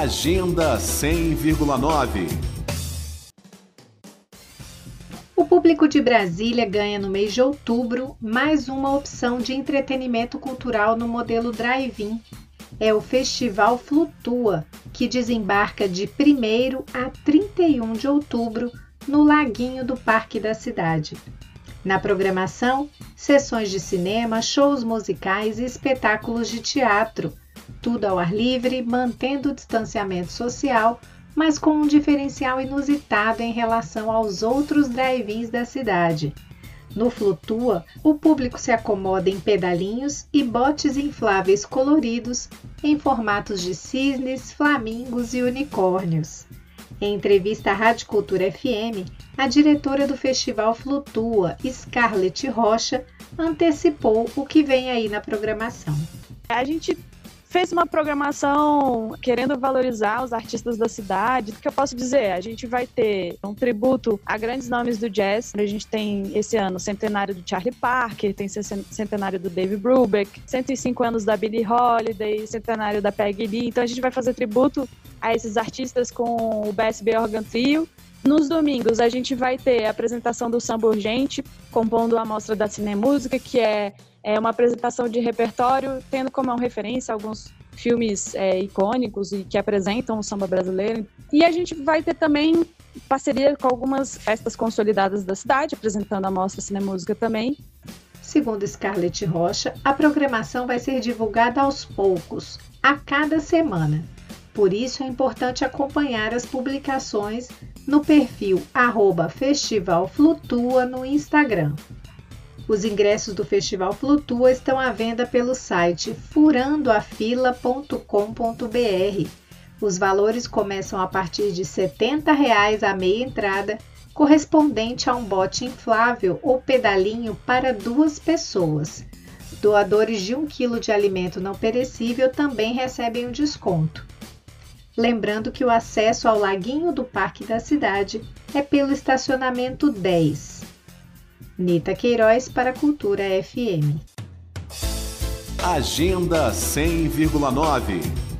Agenda 100,9 O público de Brasília ganha no mês de outubro mais uma opção de entretenimento cultural no modelo drive-in. É o Festival Flutua, que desembarca de 1 a 31 de outubro no Laguinho do Parque da Cidade. Na programação, sessões de cinema, shows musicais e espetáculos de teatro, tudo ao ar livre, mantendo o distanciamento social, mas com um diferencial inusitado em relação aos outros drive-ins da cidade. No Flutua, o público se acomoda em pedalinhos e botes infláveis coloridos em formatos de cisnes, flamingos e unicórnios. Em entrevista à Rádio Cultura FM, a diretora do festival Flutua, Scarlett Rocha, antecipou o que vem aí na programação. A gente fez uma programação querendo valorizar os artistas da cidade. O que eu posso dizer? A gente vai ter um tributo a grandes nomes do jazz. A gente tem esse ano centenário do Charlie Parker, tem centenário do Dave Brubeck, 105 anos da Billie Holiday, centenário da Peggy Lee. Então a gente vai fazer tributo a esses artistas com o BSB Organ Trio. Nos domingos a gente vai ter a apresentação do Samba Urgente, compondo a mostra da Cinemúsica, que é é uma apresentação de repertório, tendo como referência alguns filmes é, icônicos e que apresentam o samba brasileiro. E a gente vai ter também parceria com algumas festas consolidadas da cidade, apresentando a mostra Cinemúsica também. Segundo Scarlett Rocha, a programação vai ser divulgada aos poucos, a cada semana. Por isso é importante acompanhar as publicações no perfil arroba Festival Flutua no Instagram. Os ingressos do Festival Flutua estão à venda pelo site furandoafila.com.br. Os valores começam a partir de 70 reais a meia entrada, correspondente a um bote inflável ou pedalinho para duas pessoas. Doadores de 1 kg de alimento não perecível também recebem um desconto. Lembrando que o acesso ao laguinho do Parque da Cidade é pelo estacionamento 10. Nita Queiroz para Cultura FM. Agenda 100,9